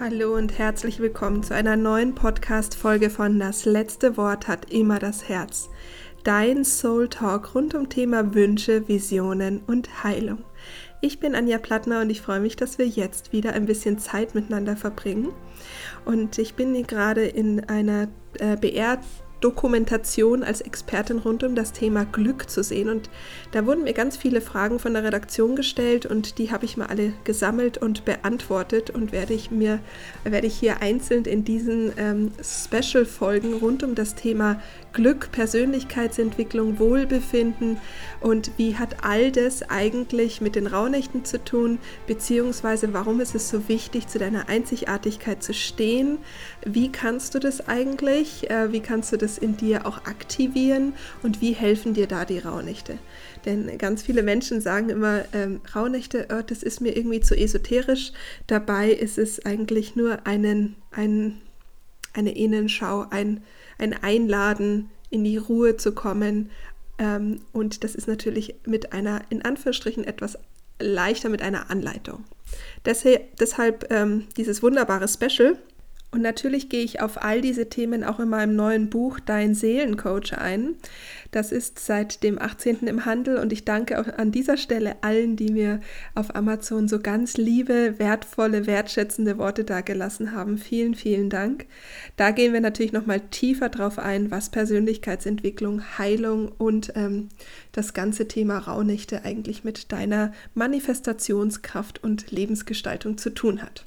Hallo und herzlich willkommen zu einer neuen Podcast-Folge von Das letzte Wort hat immer das Herz. Dein Soul Talk rund um Thema Wünsche, Visionen und Heilung. Ich bin Anja Plattner und ich freue mich, dass wir jetzt wieder ein bisschen Zeit miteinander verbringen. Und ich bin gerade in einer äh, BR Dokumentation als Expertin rund um das Thema Glück zu sehen. Und da wurden mir ganz viele Fragen von der Redaktion gestellt und die habe ich mal alle gesammelt und beantwortet und werde ich mir, werde ich hier einzeln in diesen ähm, Special-Folgen rund um das Thema Glück, Persönlichkeitsentwicklung, Wohlbefinden und wie hat all das eigentlich mit den Rauhnächten zu tun, beziehungsweise warum ist es so wichtig, zu deiner Einzigartigkeit zu stehen? Wie kannst du das eigentlich? Äh, wie kannst du das in dir auch aktivieren und wie helfen dir da die Rauhnächte? Denn ganz viele Menschen sagen immer, ähm, Rauhnächte, oh, das ist mir irgendwie zu esoterisch. Dabei ist es eigentlich nur einen, ein, eine Innenschau, ein ein Einladen, in die Ruhe zu kommen. Ähm, und das ist natürlich mit einer, in Anführungsstrichen, etwas leichter mit einer Anleitung. Deshalb, deshalb ähm, dieses wunderbare Special. Und natürlich gehe ich auf all diese Themen auch in meinem neuen Buch Dein Seelencoach ein. Das ist seit dem 18. im Handel und ich danke auch an dieser Stelle allen, die mir auf Amazon so ganz liebe, wertvolle, wertschätzende Worte dagelassen haben. Vielen, vielen Dank. Da gehen wir natürlich nochmal tiefer drauf ein, was Persönlichkeitsentwicklung, Heilung und ähm, das ganze Thema Rauhnächte eigentlich mit deiner Manifestationskraft und Lebensgestaltung zu tun hat.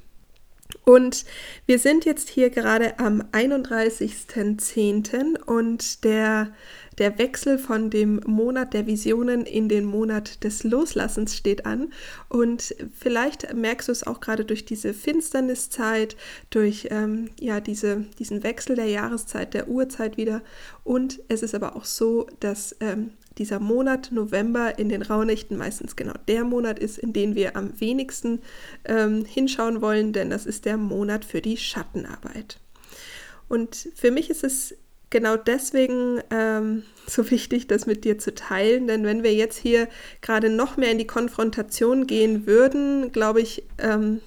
Und wir sind jetzt hier gerade am 31.10. und der, der Wechsel von dem Monat der Visionen in den Monat des Loslassens steht an. Und vielleicht merkst du es auch gerade durch diese Finsterniszeit, durch ähm, ja, diese, diesen Wechsel der Jahreszeit, der Uhrzeit wieder. Und es ist aber auch so, dass ähm, dieser Monat November in den Rauhnächten meistens genau der Monat ist, in den wir am wenigsten ähm, hinschauen wollen, denn das ist der Monat für die Schattenarbeit. Und für mich ist es genau deswegen ähm, so wichtig, das mit dir zu teilen, denn wenn wir jetzt hier gerade noch mehr in die Konfrontation gehen würden, glaube ich, ähm,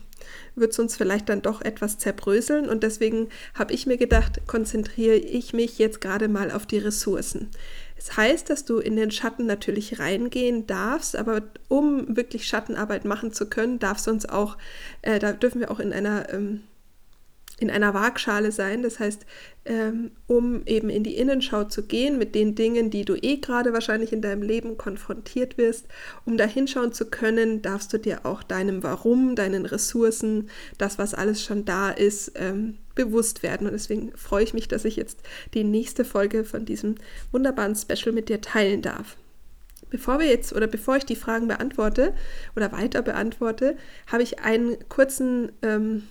wird es uns vielleicht dann doch etwas zerbröseln. Und deswegen habe ich mir gedacht, konzentriere ich mich jetzt gerade mal auf die Ressourcen. Es das heißt, dass du in den Schatten natürlich reingehen darfst, aber um wirklich Schattenarbeit machen zu können, darfst du uns auch, äh, da dürfen wir auch in einer ähm, in einer Waagschale sein. Das heißt, ähm, um eben in die Innenschau zu gehen mit den Dingen, die du eh gerade wahrscheinlich in deinem Leben konfrontiert wirst, um da hinschauen zu können, darfst du dir auch deinem Warum, deinen Ressourcen, das, was alles schon da ist, ähm, bewusst werden. Und deswegen freue ich mich, dass ich jetzt die nächste Folge von diesem wunderbaren Special mit dir teilen darf. Bevor wir jetzt oder bevor ich die Fragen beantworte oder weiter beantworte, habe ich einen kurzen ähm,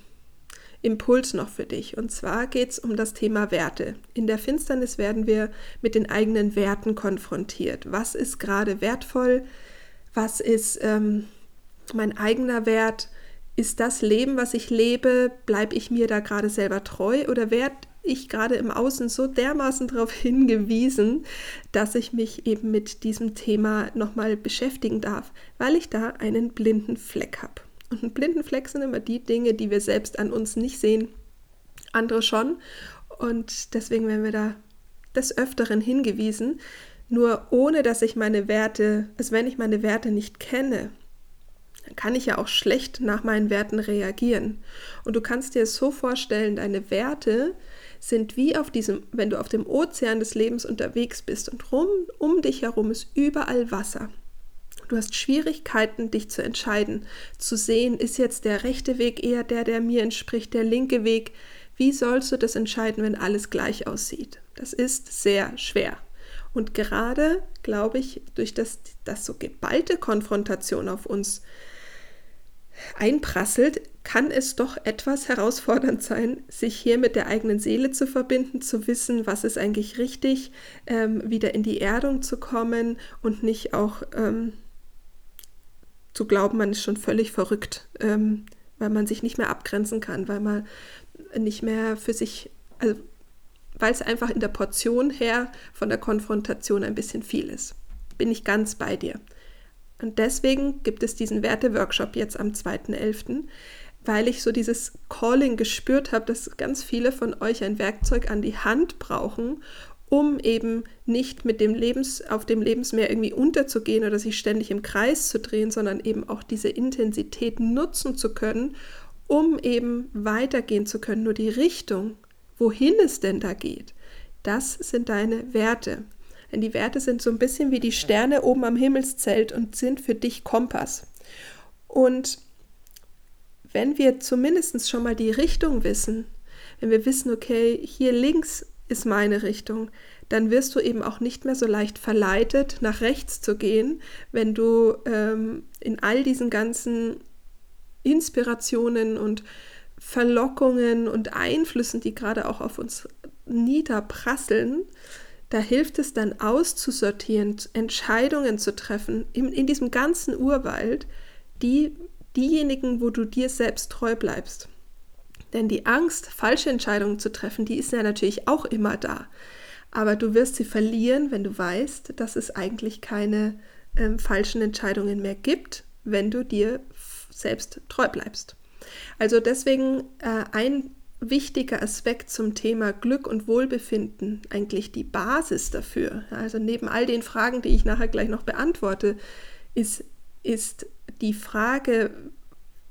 Impuls noch für dich. Und zwar geht es um das Thema Werte. In der Finsternis werden wir mit den eigenen Werten konfrontiert. Was ist gerade wertvoll? Was ist ähm, mein eigener Wert? Ist das Leben, was ich lebe, bleibe ich mir da gerade selber treu oder werde ich gerade im Außen so dermaßen darauf hingewiesen, dass ich mich eben mit diesem Thema nochmal beschäftigen darf, weil ich da einen blinden Fleck habe. Und ein blinden Fleck sind immer die Dinge, die wir selbst an uns nicht sehen, andere schon. Und deswegen werden wir da des Öfteren hingewiesen. Nur ohne dass ich meine Werte, also wenn ich meine Werte nicht kenne, dann kann ich ja auch schlecht nach meinen Werten reagieren. Und du kannst dir es so vorstellen, deine Werte sind wie auf diesem, wenn du auf dem Ozean des Lebens unterwegs bist und rum, um dich herum ist überall Wasser. Du hast Schwierigkeiten, dich zu entscheiden, zu sehen, ist jetzt der rechte Weg eher der, der mir entspricht, der linke Weg. Wie sollst du das entscheiden, wenn alles gleich aussieht? Das ist sehr schwer. Und gerade, glaube ich, durch das, das so geballte Konfrontation auf uns einprasselt, kann es doch etwas herausfordernd sein, sich hier mit der eigenen Seele zu verbinden, zu wissen, was ist eigentlich richtig, ähm, wieder in die Erdung zu kommen und nicht auch ähm, zu glauben, man ist schon völlig verrückt, ähm, weil man sich nicht mehr abgrenzen kann, weil man nicht mehr für sich, also weil es einfach in der Portion her von der Konfrontation ein bisschen viel ist. Bin ich ganz bei dir. Und deswegen gibt es diesen Werte-Workshop jetzt am 2.11., weil ich so dieses Calling gespürt habe, dass ganz viele von euch ein Werkzeug an die Hand brauchen, um eben nicht mit dem Lebens, auf dem Lebensmeer irgendwie unterzugehen oder sich ständig im Kreis zu drehen, sondern eben auch diese Intensität nutzen zu können, um eben weitergehen zu können. Nur die Richtung, wohin es denn da geht, das sind deine Werte. Denn die Werte sind so ein bisschen wie die Sterne oben am Himmelszelt und sind für dich Kompass. Und wenn wir zumindest schon mal die Richtung wissen, wenn wir wissen, okay, hier links ist meine Richtung, dann wirst du eben auch nicht mehr so leicht verleitet, nach rechts zu gehen, wenn du ähm, in all diesen ganzen Inspirationen und Verlockungen und Einflüssen, die gerade auch auf uns niederprasseln, da hilft es dann auszusortieren, Entscheidungen zu treffen in, in diesem ganzen Urwald, die diejenigen, wo du dir selbst treu bleibst. Denn die Angst, falsche Entscheidungen zu treffen, die ist ja natürlich auch immer da. Aber du wirst sie verlieren, wenn du weißt, dass es eigentlich keine ähm, falschen Entscheidungen mehr gibt, wenn du dir selbst treu bleibst. Also deswegen äh, ein wichtiger Aspekt zum Thema Glück und Wohlbefinden, eigentlich die Basis dafür. Also neben all den Fragen, die ich nachher gleich noch beantworte, ist, ist die Frage,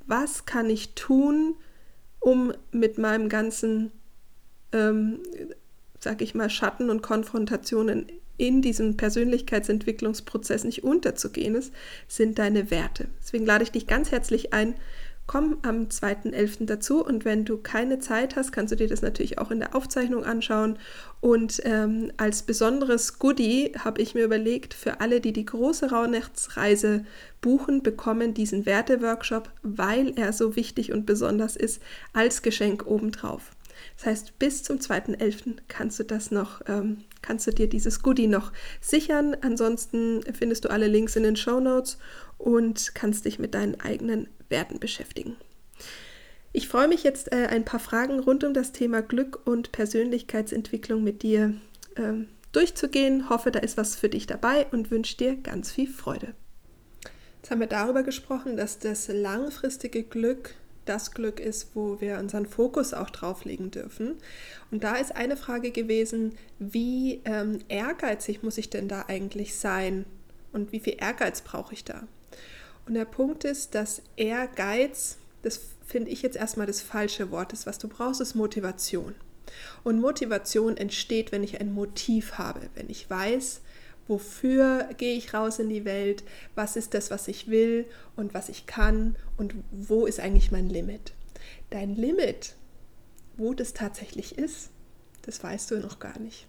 was kann ich tun, um mit meinem ganzen, ähm, sag ich mal, Schatten und Konfrontationen in diesem Persönlichkeitsentwicklungsprozess nicht unterzugehen ist, sind deine Werte. Deswegen lade ich dich ganz herzlich ein, komm am 2.11. dazu und wenn du keine Zeit hast, kannst du dir das natürlich auch in der Aufzeichnung anschauen. Und ähm, als besonderes Goodie habe ich mir überlegt, für alle, die die große Rauhnachtsreise buchen, bekommen diesen Werteworkshop, weil er so wichtig und besonders ist, als Geschenk obendrauf. Das heißt, bis zum 2.11. kannst du das noch, ähm, kannst du dir dieses Goodie noch sichern. Ansonsten findest du alle Links in den Show Notes und kannst dich mit deinen eigenen Werten beschäftigen. Ich freue mich jetzt, äh, ein paar Fragen rund um das Thema Glück und Persönlichkeitsentwicklung mit dir ähm, durchzugehen. Hoffe, da ist was für dich dabei und wünsche dir ganz viel Freude. Jetzt haben wir darüber gesprochen, dass das langfristige Glück das Glück ist, wo wir unseren Fokus auch drauf legen dürfen. Und da ist eine Frage gewesen, wie ähm, ehrgeizig muss ich denn da eigentlich sein und wie viel Ehrgeiz brauche ich da? Und der Punkt ist, dass Ehrgeiz, das finde ich jetzt erstmal das falsche Wort ist, was du brauchst, ist Motivation. Und Motivation entsteht, wenn ich ein Motiv habe, wenn ich weiß, wofür gehe ich raus in die Welt, was ist das, was ich will und was ich kann und wo ist eigentlich mein Limit. Dein Limit, wo das tatsächlich ist, das weißt du noch gar nicht.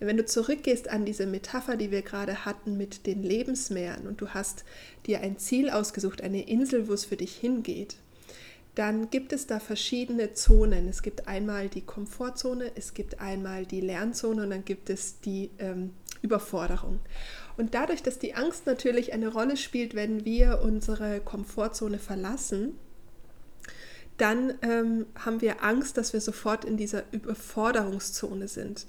Denn wenn du zurückgehst an diese Metapher, die wir gerade hatten mit den Lebensmeeren und du hast dir ein Ziel ausgesucht, eine Insel, wo es für dich hingeht, dann gibt es da verschiedene Zonen. Es gibt einmal die Komfortzone, es gibt einmal die Lernzone und dann gibt es die ähm, Überforderung. Und dadurch, dass die Angst natürlich eine Rolle spielt, wenn wir unsere Komfortzone verlassen, dann ähm, haben wir Angst, dass wir sofort in dieser Überforderungszone sind.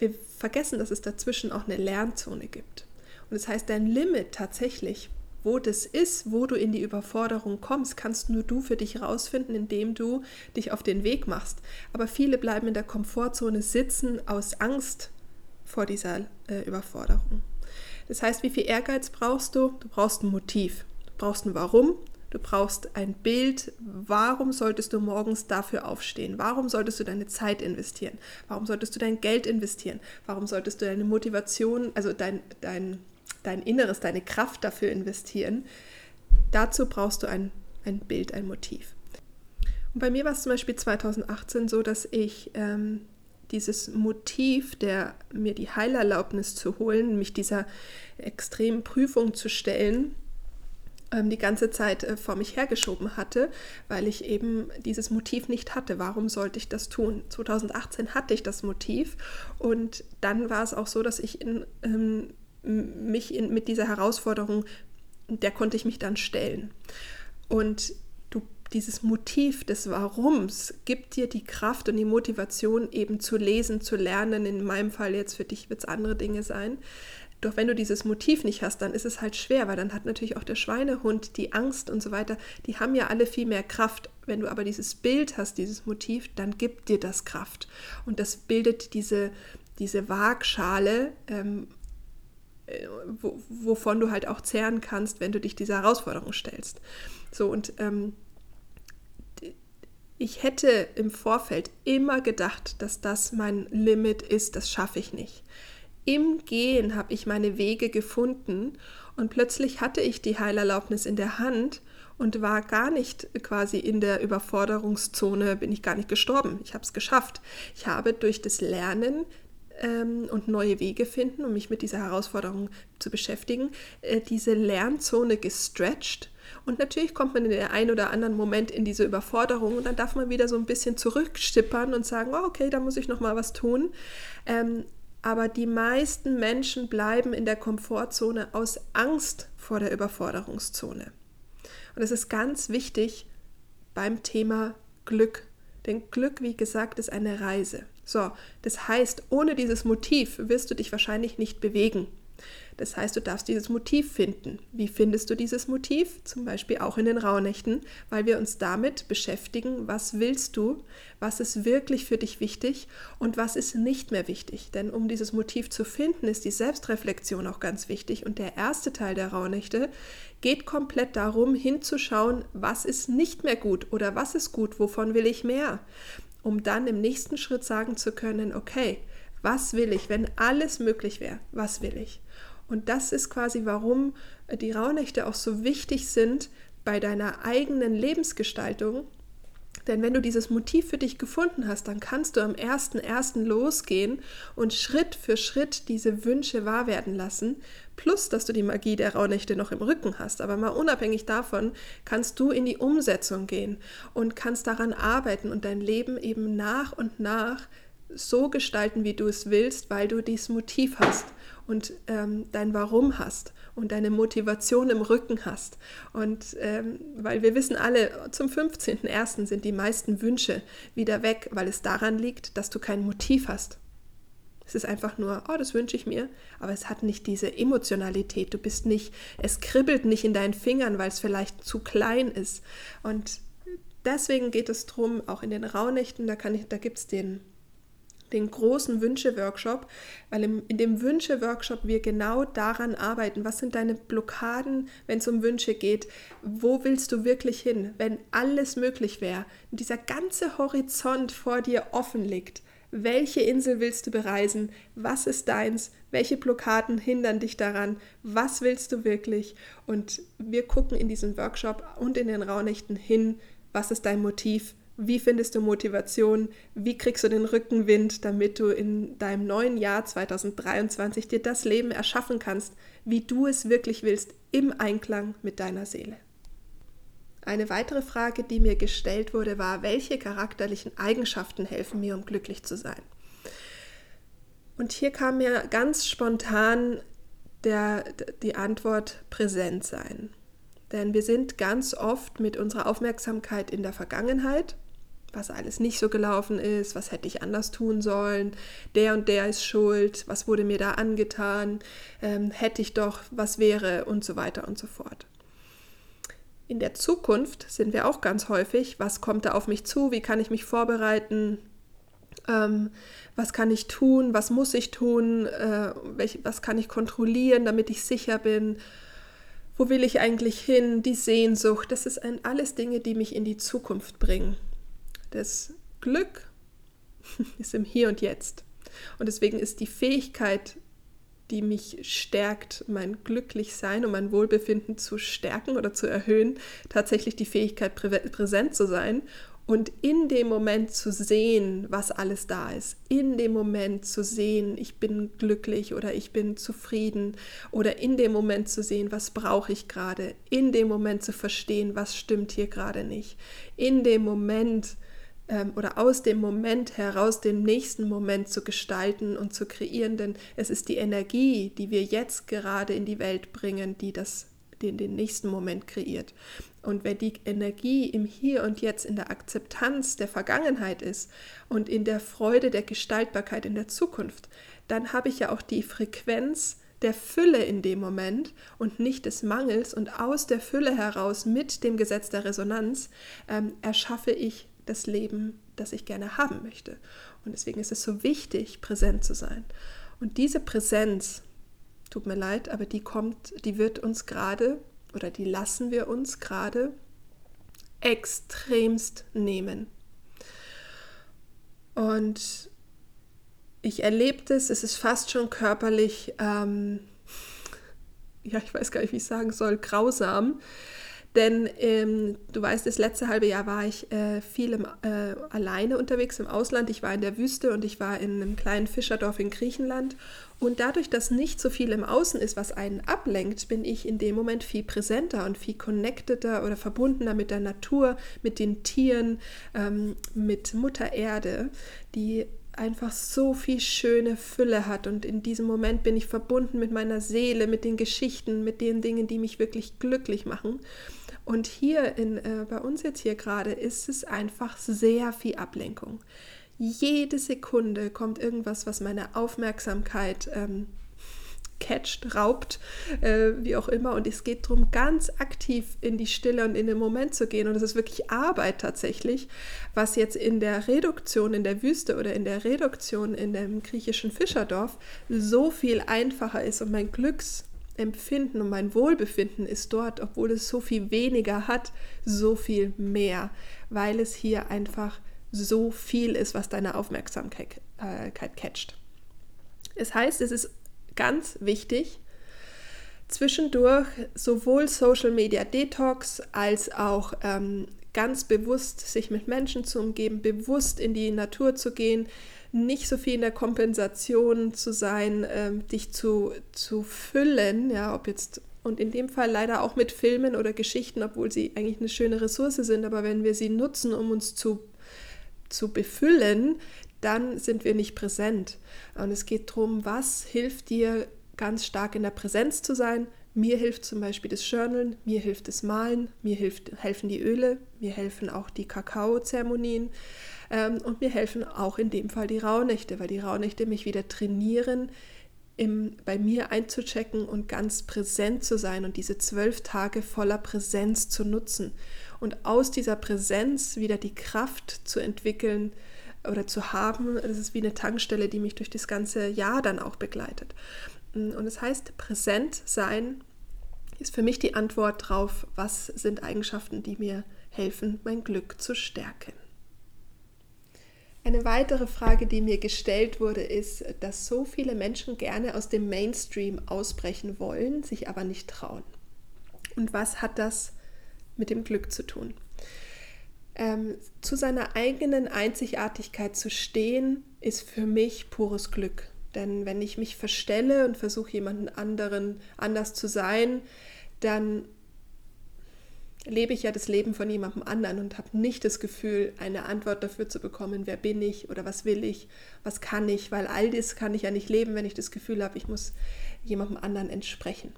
Wir vergessen, dass es dazwischen auch eine Lernzone gibt. Und das heißt, dein Limit tatsächlich, wo das ist, wo du in die Überforderung kommst, kannst nur du für dich herausfinden, indem du dich auf den Weg machst. Aber viele bleiben in der Komfortzone sitzen aus Angst vor dieser äh, Überforderung. Das heißt, wie viel Ehrgeiz brauchst du? Du brauchst ein Motiv. Du brauchst ein Warum. Du brauchst ein Bild. Warum solltest du morgens dafür aufstehen? Warum solltest du deine Zeit investieren? Warum solltest du dein Geld investieren? Warum solltest du deine Motivation, also dein, dein, dein Inneres, deine Kraft dafür investieren? Dazu brauchst du ein, ein Bild, ein Motiv. Und bei mir war es zum Beispiel 2018 so, dass ich ähm, dieses Motiv, der mir die Heilerlaubnis zu holen, mich dieser extremen Prüfung zu stellen, die ganze Zeit äh, vor mich hergeschoben hatte, weil ich eben dieses Motiv nicht hatte. Warum sollte ich das tun? 2018 hatte ich das Motiv und dann war es auch so, dass ich in, ähm, mich in, mit dieser Herausforderung, der konnte ich mich dann stellen. Und dieses Motiv des Warums gibt dir die Kraft und die Motivation eben zu lesen, zu lernen. In meinem Fall jetzt für dich wird es andere Dinge sein. Doch wenn du dieses Motiv nicht hast, dann ist es halt schwer, weil dann hat natürlich auch der Schweinehund, die Angst und so weiter, die haben ja alle viel mehr Kraft. Wenn du aber dieses Bild hast, dieses Motiv, dann gibt dir das Kraft. Und das bildet diese, diese Waagschale, ähm, äh, wovon du halt auch zehren kannst, wenn du dich dieser Herausforderung stellst. So und ähm, ich hätte im Vorfeld immer gedacht, dass das mein Limit ist, das schaffe ich nicht. Im Gehen habe ich meine Wege gefunden und plötzlich hatte ich die Heilerlaubnis in der Hand und war gar nicht quasi in der Überforderungszone, bin ich gar nicht gestorben. Ich habe es geschafft. Ich habe durch das Lernen ähm, und neue Wege finden, um mich mit dieser Herausforderung zu beschäftigen, äh, diese Lernzone gestretched und natürlich kommt man in den einen oder anderen Moment in diese Überforderung und dann darf man wieder so ein bisschen zurückstippern und sagen, oh, okay, da muss ich noch mal was tun. Ähm, aber die meisten Menschen bleiben in der Komfortzone aus Angst vor der Überforderungszone. Und es ist ganz wichtig beim Thema Glück. Denn Glück, wie gesagt, ist eine Reise. So, das heißt, ohne dieses Motiv wirst du dich wahrscheinlich nicht bewegen. Das heißt, du darfst dieses Motiv finden. Wie findest du dieses Motiv? Zum Beispiel auch in den Rauhnächten, weil wir uns damit beschäftigen, was willst du, was ist wirklich für dich wichtig und was ist nicht mehr wichtig. Denn um dieses Motiv zu finden, ist die Selbstreflexion auch ganz wichtig. Und der erste Teil der Rauhnächte geht komplett darum, hinzuschauen, was ist nicht mehr gut oder was ist gut, wovon will ich mehr. Um dann im nächsten Schritt sagen zu können, okay, was will ich, wenn alles möglich wäre? Was will ich? Und das ist quasi, warum die Rauhnächte auch so wichtig sind bei deiner eigenen Lebensgestaltung. Denn wenn du dieses Motiv für dich gefunden hast, dann kannst du am 1.1. losgehen und Schritt für Schritt diese Wünsche wahr werden lassen. Plus, dass du die Magie der Rauhnächte noch im Rücken hast. Aber mal unabhängig davon kannst du in die Umsetzung gehen und kannst daran arbeiten und dein Leben eben nach und nach so gestalten, wie du es willst, weil du dieses Motiv hast und ähm, dein Warum hast und deine Motivation im Rücken hast. Und ähm, weil wir wissen alle, zum 15.01. sind die meisten Wünsche wieder weg, weil es daran liegt, dass du kein Motiv hast. Es ist einfach nur, oh, das wünsche ich mir, aber es hat nicht diese Emotionalität. Du bist nicht, es kribbelt nicht in deinen Fingern, weil es vielleicht zu klein ist. Und deswegen geht es darum, auch in den Rauhnächten, da, da gibt es den den großen Wünsche-Workshop, weil im, in dem Wünsche-Workshop wir genau daran arbeiten, was sind deine Blockaden, wenn es um Wünsche geht, wo willst du wirklich hin, wenn alles möglich wäre, dieser ganze Horizont vor dir offen liegt. Welche Insel willst du bereisen? Was ist deins? Welche Blockaden hindern dich daran? Was willst du wirklich? Und wir gucken in diesem Workshop und in den Raunächten hin, was ist dein Motiv? Wie findest du Motivation? Wie kriegst du den Rückenwind, damit du in deinem neuen Jahr 2023 dir das Leben erschaffen kannst, wie du es wirklich willst, im Einklang mit deiner Seele? Eine weitere Frage, die mir gestellt wurde, war, welche charakterlichen Eigenschaften helfen mir, um glücklich zu sein? Und hier kam mir ganz spontan der, die Antwort präsent sein. Denn wir sind ganz oft mit unserer Aufmerksamkeit in der Vergangenheit was alles nicht so gelaufen ist, was hätte ich anders tun sollen, der und der ist schuld, was wurde mir da angetan, ähm, hätte ich doch, was wäre und so weiter und so fort. In der Zukunft sind wir auch ganz häufig, was kommt da auf mich zu, wie kann ich mich vorbereiten, ähm, was kann ich tun, was muss ich tun, äh, welch, was kann ich kontrollieren, damit ich sicher bin, wo will ich eigentlich hin, die Sehnsucht, das ist ein, alles Dinge, die mich in die Zukunft bringen. Das Glück ist im Hier und Jetzt. Und deswegen ist die Fähigkeit, die mich stärkt, mein Glücklichsein und mein Wohlbefinden zu stärken oder zu erhöhen, tatsächlich die Fähigkeit, präsent zu sein und in dem Moment zu sehen, was alles da ist. In dem Moment zu sehen, ich bin glücklich oder ich bin zufrieden. Oder in dem Moment zu sehen, was brauche ich gerade. In dem Moment zu verstehen, was stimmt hier gerade nicht. In dem Moment ähm, oder aus dem Moment heraus den nächsten Moment zu gestalten und zu kreieren, denn es ist die Energie, die wir jetzt gerade in die Welt bringen, die das den, den nächsten Moment kreiert. Und wenn die Energie im Hier und Jetzt in der Akzeptanz der Vergangenheit ist und in der Freude der Gestaltbarkeit in der Zukunft, dann habe ich ja auch die Frequenz der Fülle in dem Moment und nicht des Mangels und aus der Fülle heraus mit dem Gesetz der Resonanz ähm, erschaffe ich das Leben, das ich gerne haben möchte. Und deswegen ist es so wichtig, präsent zu sein. Und diese Präsenz, tut mir leid, aber die kommt, die wird uns gerade oder die lassen wir uns gerade extremst nehmen. Und ich erlebe das, es ist fast schon körperlich, ähm, ja, ich weiß gar nicht, wie ich sagen soll, grausam. Denn ähm, du weißt, das letzte halbe Jahr war ich äh, viel im, äh, alleine unterwegs im Ausland. Ich war in der Wüste und ich war in einem kleinen Fischerdorf in Griechenland. Und dadurch, dass nicht so viel im Außen ist, was einen ablenkt, bin ich in dem Moment viel präsenter und viel connecteder oder verbundener mit der Natur, mit den Tieren, ähm, mit Mutter Erde, die einfach so viel schöne Fülle hat. Und in diesem Moment bin ich verbunden mit meiner Seele, mit den Geschichten, mit den Dingen, die mich wirklich glücklich machen. Und hier in, äh, bei uns jetzt hier gerade ist es einfach sehr viel Ablenkung. Jede Sekunde kommt irgendwas, was meine Aufmerksamkeit ähm, catcht, raubt, äh, wie auch immer. Und es geht darum, ganz aktiv in die Stille und in den Moment zu gehen. Und es ist wirklich Arbeit tatsächlich, was jetzt in der Reduktion in der Wüste oder in der Reduktion in dem griechischen Fischerdorf so viel einfacher ist. Und mein Glücksempfinden und mein Wohlbefinden ist dort, obwohl es so viel weniger hat, so viel mehr, weil es hier einfach so viel ist, was deine Aufmerksamkeit äh, catcht. Es heißt, es ist ganz wichtig, zwischendurch sowohl Social Media Detox als auch ähm, ganz bewusst sich mit Menschen zu umgeben, bewusst in die Natur zu gehen, nicht so viel in der Kompensation zu sein, ähm, dich zu, zu füllen, ja, ob jetzt und in dem Fall leider auch mit Filmen oder Geschichten, obwohl sie eigentlich eine schöne Ressource sind, aber wenn wir sie nutzen, um uns zu, zu befüllen, dann sind wir nicht präsent. Und es geht darum, was hilft dir ganz stark in der Präsenz zu sein. Mir hilft zum Beispiel das Journalen, mir hilft das Malen, mir hilft, helfen die Öle, mir helfen auch die Kakaozeremonien ähm, und mir helfen auch in dem Fall die Rauhnächte, weil die Rauhnächte mich wieder trainieren, im, bei mir einzuchecken und ganz präsent zu sein und diese zwölf Tage voller Präsenz zu nutzen und aus dieser Präsenz wieder die Kraft zu entwickeln, oder zu haben. Das ist wie eine Tankstelle, die mich durch das ganze Jahr dann auch begleitet. Und es das heißt, präsent sein ist für mich die Antwort darauf, was sind Eigenschaften, die mir helfen, mein Glück zu stärken. Eine weitere Frage, die mir gestellt wurde, ist, dass so viele Menschen gerne aus dem Mainstream ausbrechen wollen, sich aber nicht trauen. Und was hat das mit dem Glück zu tun? Ähm, zu seiner eigenen Einzigartigkeit zu stehen, ist für mich pures Glück. Denn wenn ich mich verstelle und versuche, jemanden anderen anders zu sein, dann lebe ich ja das Leben von jemandem anderen und habe nicht das Gefühl, eine Antwort dafür zu bekommen, wer bin ich oder was will ich, was kann ich, weil all das kann ich ja nicht leben, wenn ich das Gefühl habe, ich muss jemandem anderen entsprechen.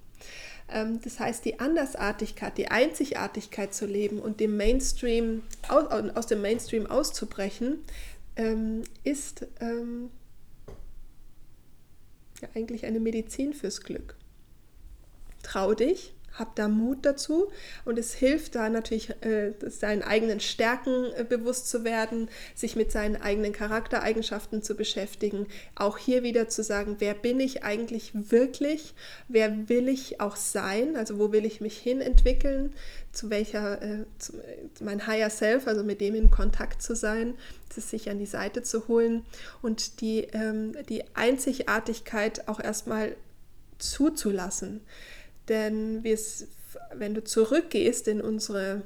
Ähm, das heißt, die Andersartigkeit, die Einzigartigkeit zu leben und dem Mainstream, aus, dem Mainstream auszubrechen, ähm, ist ähm, ja eigentlich eine Medizin fürs Glück. Trau dich, hab da Mut dazu und es hilft da natürlich, äh, seinen eigenen Stärken äh, bewusst zu werden, sich mit seinen eigenen Charaktereigenschaften zu beschäftigen. Auch hier wieder zu sagen, wer bin ich eigentlich wirklich? Wer will ich auch sein? Also wo will ich mich hin entwickeln? Zu welcher, äh, zu, mein Higher Self, also mit dem in Kontakt zu sein, das sich an die Seite zu holen und die, ähm, die Einzigartigkeit auch erstmal zuzulassen. Denn wenn du zurückgehst in unsere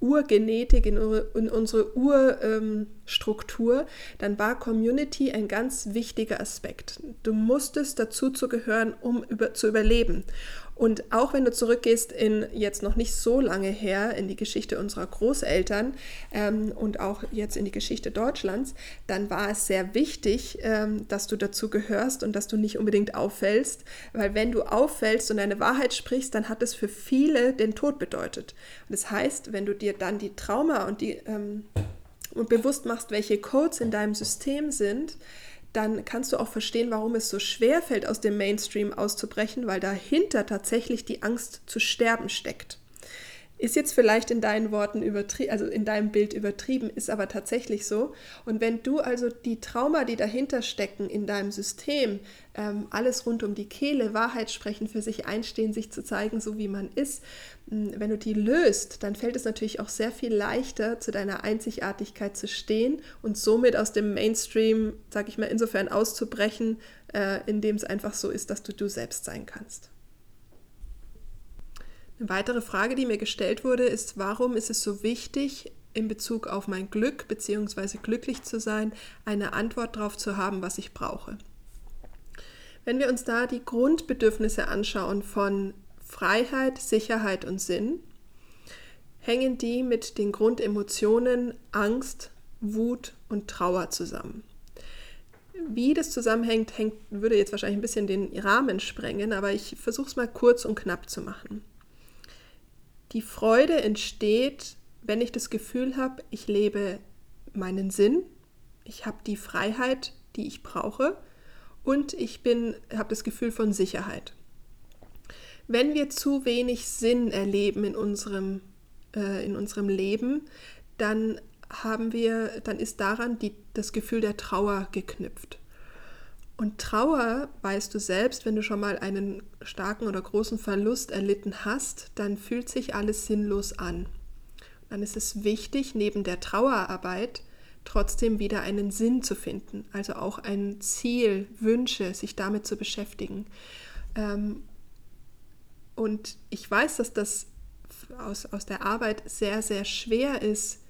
Urgenetik, in, in unsere Urstruktur, ähm, dann war Community ein ganz wichtiger Aspekt. Du musstest dazu zu gehören, um über, zu überleben. Und auch wenn du zurückgehst in jetzt noch nicht so lange her, in die Geschichte unserer Großeltern ähm, und auch jetzt in die Geschichte Deutschlands, dann war es sehr wichtig, ähm, dass du dazu gehörst und dass du nicht unbedingt auffällst, weil wenn du auffällst und eine Wahrheit sprichst, dann hat es für viele den Tod bedeutet. Und das heißt, wenn du dir dann die Trauma und die ähm, und bewusst machst, welche Codes in deinem System sind, dann kannst du auch verstehen, warum es so schwer fällt, aus dem Mainstream auszubrechen, weil dahinter tatsächlich die Angst zu sterben steckt. Ist jetzt vielleicht in deinen Worten übertrieben, also in deinem Bild übertrieben, ist aber tatsächlich so. Und wenn du also die Trauma, die dahinter stecken in deinem System, ähm, alles rund um die Kehle, Wahrheit sprechen, für sich einstehen, sich zu zeigen, so wie man ist, hm, wenn du die löst, dann fällt es natürlich auch sehr viel leichter, zu deiner Einzigartigkeit zu stehen und somit aus dem Mainstream, sag ich mal, insofern auszubrechen, äh, indem es einfach so ist, dass du du selbst sein kannst. Eine weitere Frage, die mir gestellt wurde, ist, warum ist es so wichtig, in Bezug auf mein Glück bzw. glücklich zu sein, eine Antwort darauf zu haben, was ich brauche. Wenn wir uns da die Grundbedürfnisse anschauen von Freiheit, Sicherheit und Sinn, hängen die mit den Grundemotionen Angst, Wut und Trauer zusammen. Wie das zusammenhängt, hängt, würde jetzt wahrscheinlich ein bisschen den Rahmen sprengen, aber ich versuche es mal kurz und knapp zu machen. Die Freude entsteht, wenn ich das Gefühl habe, ich lebe meinen Sinn, ich habe die Freiheit, die ich brauche und ich habe das Gefühl von Sicherheit. Wenn wir zu wenig Sinn erleben in unserem, äh, in unserem Leben, dann haben wir, dann ist daran die, das Gefühl der Trauer geknüpft. Und Trauer, weißt du selbst, wenn du schon mal einen starken oder großen Verlust erlitten hast, dann fühlt sich alles sinnlos an. Dann ist es wichtig, neben der Trauerarbeit trotzdem wieder einen Sinn zu finden, also auch ein Ziel, Wünsche, sich damit zu beschäftigen. Ähm, und ich weiß, dass das aus, aus der Arbeit sehr, sehr schwer ist,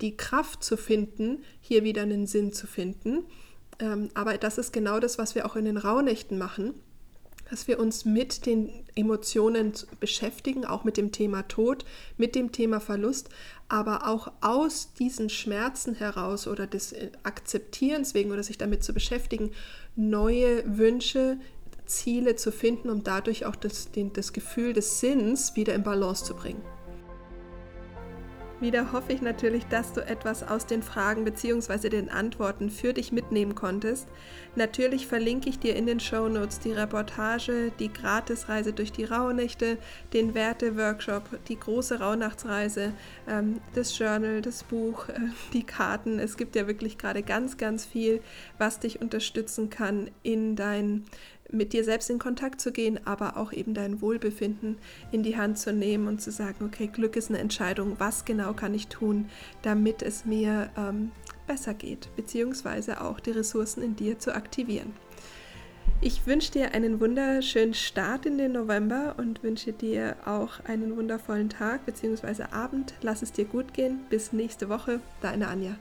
die Kraft zu finden, hier wieder einen Sinn zu finden. Ähm, aber das ist genau das, was wir auch in den Rauhnächten machen, dass wir uns mit den Emotionen beschäftigen, auch mit dem Thema Tod, mit dem Thema Verlust, aber auch aus diesen Schmerzen heraus oder des äh, Akzeptierens wegen oder sich damit zu beschäftigen, neue Wünsche, Ziele zu finden, um dadurch auch das, den, das Gefühl des Sinns wieder in Balance zu bringen. Wieder hoffe ich natürlich, dass du etwas aus den Fragen bzw. den Antworten für dich mitnehmen konntest. Natürlich verlinke ich dir in den Show Notes die Reportage, die Gratisreise durch die Rauhnächte, den Werte-Workshop, die große Rauhnachtsreise, ähm, das Journal, das Buch, äh, die Karten. Es gibt ja wirklich gerade ganz, ganz viel, was dich unterstützen kann in dein mit dir selbst in Kontakt zu gehen, aber auch eben dein Wohlbefinden in die Hand zu nehmen und zu sagen, okay, Glück ist eine Entscheidung, was genau kann ich tun, damit es mir ähm, besser geht, beziehungsweise auch die Ressourcen in dir zu aktivieren. Ich wünsche dir einen wunderschönen Start in den November und wünsche dir auch einen wundervollen Tag bzw. Abend. Lass es dir gut gehen. Bis nächste Woche. Deine Anja.